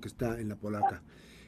que está en la polaca.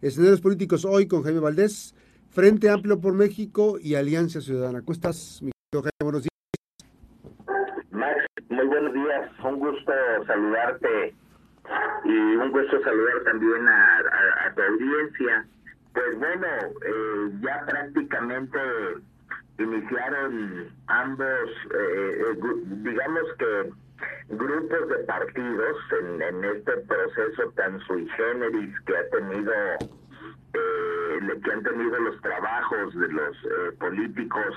Escenarios políticos hoy con Jaime Valdés, Frente Amplio por México y Alianza Ciudadana. ¿Cómo estás, mi querido Jaime? Buenos días. Max, muy buenos días. Un gusto saludarte y un gusto saludar también a, tu audiencia. Pues bueno, eh, ya prácticamente iniciaron ambos, eh, eh, digamos que grupos de partidos en, este proceso tan sui generis que ha tenido eh, que han tenido los trabajos de los eh, políticos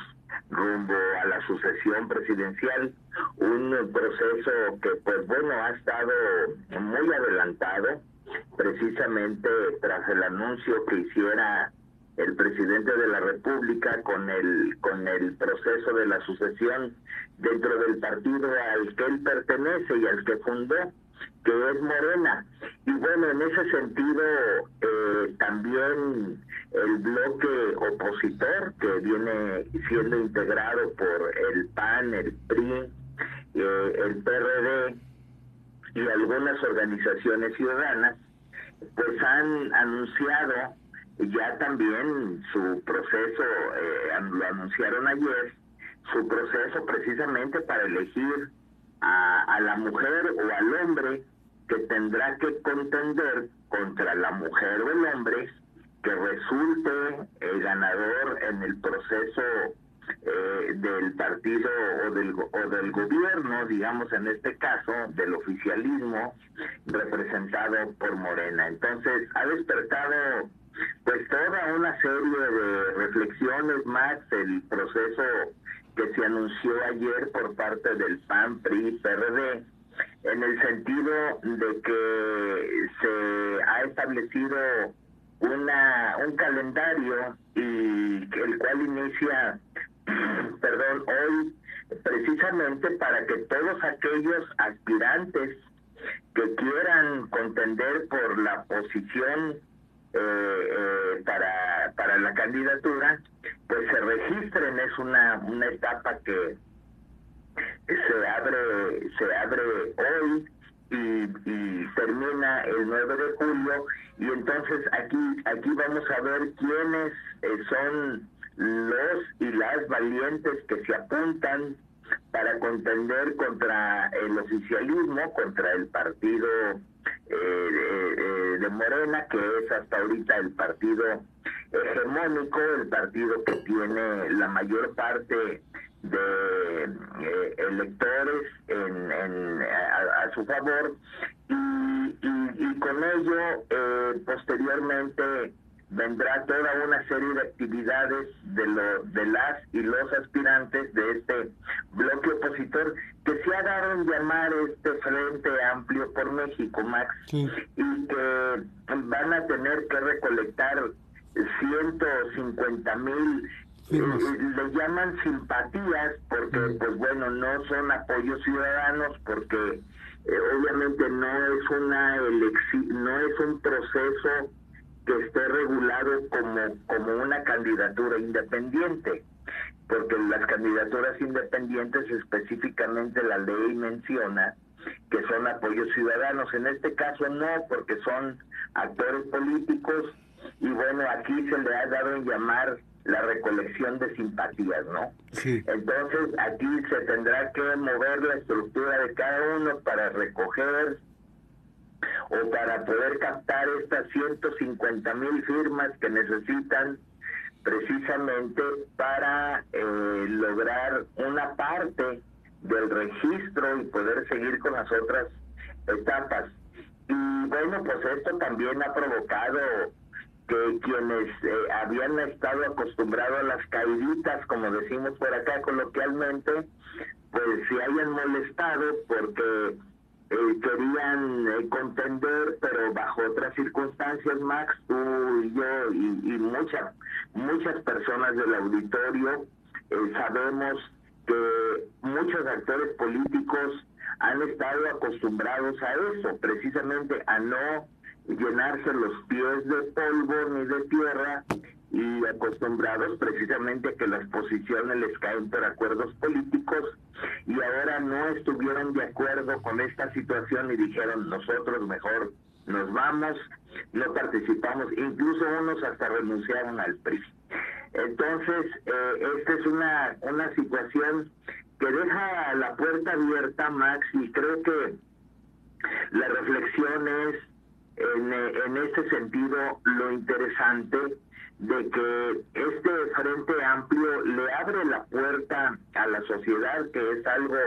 rumbo a la sucesión presidencial, un proceso que pues bueno ha estado muy adelantado precisamente tras el anuncio que hiciera el presidente de la República con el con el proceso de la sucesión dentro del partido al que él pertenece y al que fundó, que es Morena. Y bueno, en ese sentido, eh, también el bloque opositor, que viene siendo integrado por el PAN, el PRI, eh, el PRD y algunas organizaciones ciudadanas, pues han anunciado ya también su proceso, eh, lo anunciaron ayer, su proceso precisamente para elegir a, la mujer o al hombre que tendrá que contender contra la mujer o el hombre que resulte el ganador en el proceso eh, del partido o del, o del gobierno, digamos en este caso, del oficialismo representado por Morena. Entonces, ha despertado pues toda una serie de reflexiones más el proceso que se anunció ayer por parte del PAN, PRI, PRD, en el sentido de que se ha establecido una un calendario y el cual inicia, perdón, hoy precisamente para que todos aquellos aspirantes que quieran contender por la posición eh, para, para la candidatura, pues se registren, es una, una etapa que se abre, se abre hoy y, y, termina el 9 de julio y entonces aquí aquí vamos a ver quiénes eh, son los y las valientes que se apuntan para contender contra el oficialismo, contra el partido eh, Morena, que es hasta ahorita el partido hegemónico, el partido que tiene la mayor parte de eh, electores en, a, su favor. Y, y, con ello eh, posteriormente vendrá toda una serie de actividades de, lo, de las y los aspirantes de este bloque opositor que se ha dado en llamar este Frente Amplio por México, Max, y que van a tener que recolectar 150 mil eh, le llaman simpatías porque pues bueno no son apoyos ciudadanos porque eh, obviamente no es una elección no es un proceso que esté regulado como, como una candidatura independiente, porque las candidaturas independientes específicamente la ley menciona que son apoyos ciudadanos, en este caso no, porque son actores políticos y bueno, aquí se le ha dado en llamar la recolección de simpatías, ¿no? Entonces aquí se tendrá que mover la estructura de cada uno para recoger o para poder captar estas 150 mil firmas que necesitan precisamente para eh, lograr una parte del registro y poder seguir con las otras etapas. Y bueno, pues esto también ha provocado que quienes eh, habían estado acostumbrados a las caiditas, como decimos por acá coloquialmente, pues se hayan molestado porque eh, querían eh, contender, pero bajo otras circunstancias, Max, tú y yo y, muchas, muchas personas del auditorio eh, sabemos que muchos actores políticos han estado acostumbrados a eso, precisamente a no llenarse los pies de polvo ni de tierra y acostumbrados precisamente a que las posiciones les caen por acuerdos políticos y ahora no estuvieron de acuerdo con esta situación y dijeron nosotros mejor nos vamos, no participamos, incluso unos hasta renunciaron al PRI. Entonces, eh, esta es una, una situación que deja la puerta abierta, Max, y creo que la reflexión es en, en este sentido lo interesante de que este frente amplio le abre la puerta a la sociedad, que es algo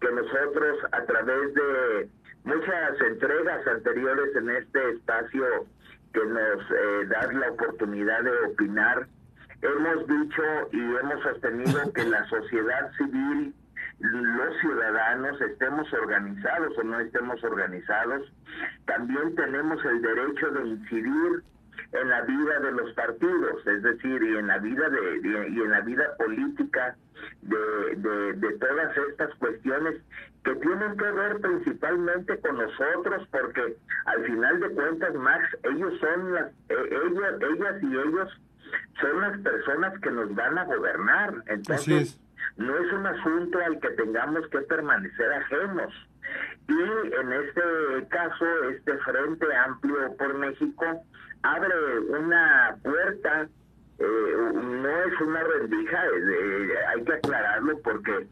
que nosotros a través de muchas entregas anteriores en este espacio que nos eh, da la oportunidad de opinar, hemos dicho y hemos sostenido que la sociedad civil, los ciudadanos, estemos organizados o no estemos organizados, también tenemos el derecho de incidir en la vida de los partidos, es decir, y en la vida de, y en la vida política de, de, de, todas estas cuestiones que tienen que ver principalmente con nosotros, porque al final de cuentas, Max, ellos son las, eh, ellas, ellas y ellos son las personas que nos van a gobernar. Entonces, no es un asunto al que tengamos que permanecer ajenos. Y en este caso, este Frente Amplio por México abre una puerta, eh, no es una rendija, hay que aclararlo porque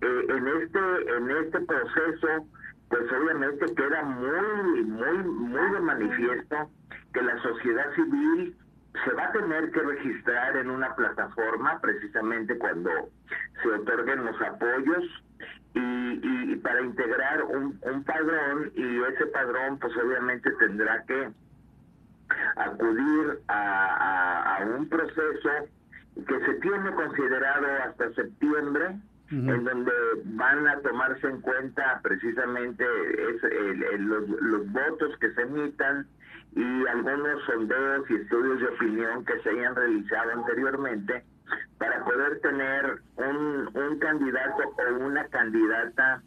eh, en este en este proceso, pues obviamente queda muy muy muy de manifiesto que la sociedad civil se va a tener que registrar en una plataforma precisamente cuando se otorguen los apoyos y, y para integrar un, un padrón y ese padrón pues obviamente tendrá que acudir a, a, un proceso que se tiene considerado hasta septiembre, en donde van a tomarse en cuenta precisamente es, los, los votos que se emitan y algunos sondeos y estudios de opinión que se hayan realizado anteriormente para poder tener un, un candidato o una candidata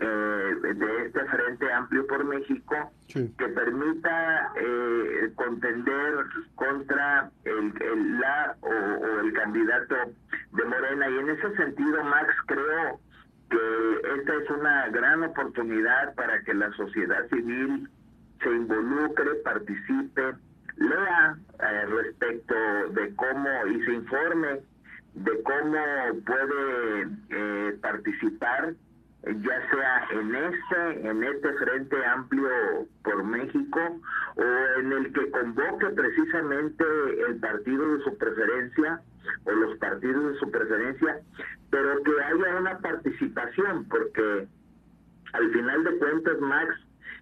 eh, de este Frente Amplio por México que permita eh, contender contra el, la o, el candidato de Morena. Y en ese sentido, Max, creo que esta es una gran oportunidad para que la sociedad civil se involucre, participe, lea eh, respecto de cómo y se informe de cómo puede eh, participar ya sea en este, en este Frente Amplio por México o en el que convoque precisamente el partido de su preferencia o los partidos de su preferencia, pero que haya una participación, porque al final de cuentas, Max,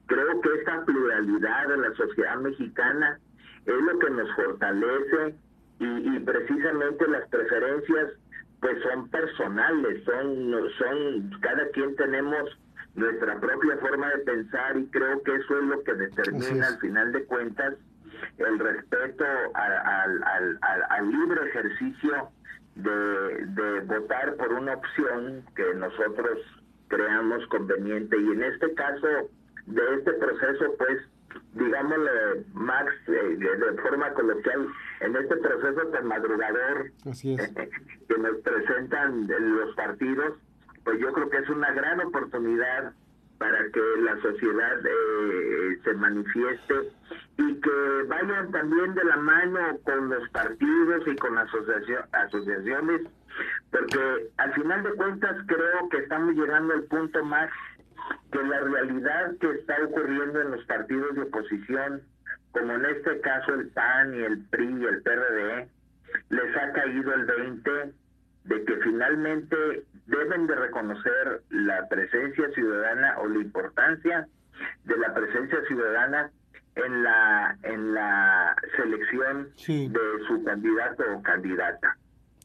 creo que esta pluralidad de la sociedad mexicana es lo que nos fortalece y, y precisamente las preferencias pues son personales, son, son, cada quien tenemos nuestra propia forma de pensar y creo que eso es lo que determina al final de cuentas el respeto al, al, al, libre ejercicio de, de votar por una opción que nosotros creamos conveniente. Y en este caso de este proceso pues digámosle, Max, eh, de forma coloquial, en este proceso tan madrugador que nos presentan los partidos, pues yo creo que es una gran oportunidad para que la sociedad eh, se manifieste y que vayan también de la mano con los partidos y con asociación, asociaciones, porque al final de cuentas creo que estamos llegando al punto más que la realidad que está ocurriendo en los partidos de oposición, como en este caso el PAN y el PRI y el PRD, les ha caído el 20 de que finalmente deben de reconocer la presencia ciudadana o la importancia de la presencia ciudadana en la en la selección de su candidato o candidata.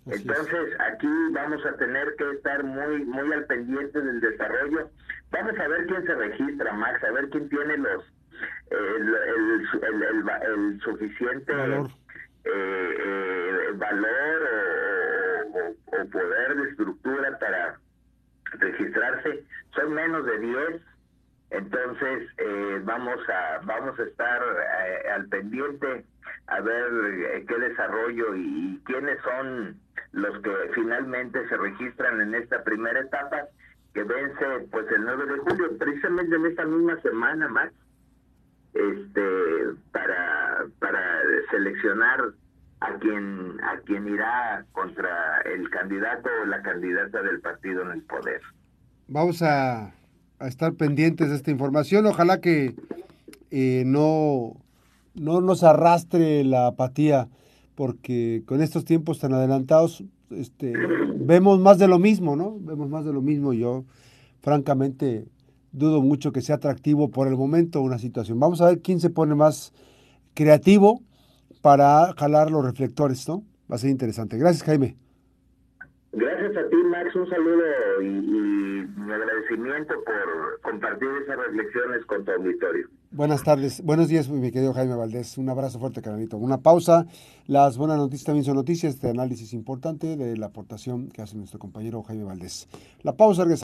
Entonces, aquí vamos a tener que estar muy muy al pendiente del desarrollo. Vamos a ver quién se registra, Max, a ver quién tiene los el, el, el, suficiente valor, eh, eh, valor o, o, poder de estructura para registrarse. Son menos de 10 entonces eh, vamos a vamos a estar eh, al pendiente a ver eh, qué desarrollo y, quiénes son los que finalmente se registran en esta primera etapa que vence pues el 9 de julio, precisamente en esta misma semana más. este para para seleccionar a quien a quien irá contra el candidato o la candidata del partido en el poder. Vamos a, a estar pendientes de esta información. Ojalá que eh, no, no nos arrastre la apatía, porque con estos tiempos tan adelantados este, vemos más de lo mismo, ¿no? Vemos más de lo mismo. Yo, francamente, dudo mucho que sea atractivo por el momento una situación. Vamos a ver quién se pone más creativo para jalar los reflectores, ¿no? Va a ser interesante. Gracias, Jaime. Gracias a ti, Max. Un saludo y, mi agradecimiento por compartir esas reflexiones con tu auditorio. Buenas tardes, buenos días, mi querido Jaime Valdés. Un abrazo fuerte, canalito. Una pausa. Las buenas noticias también son noticias. Este análisis importante de la aportación que hace nuestro compañero Jaime Valdés. La pausa, regresa.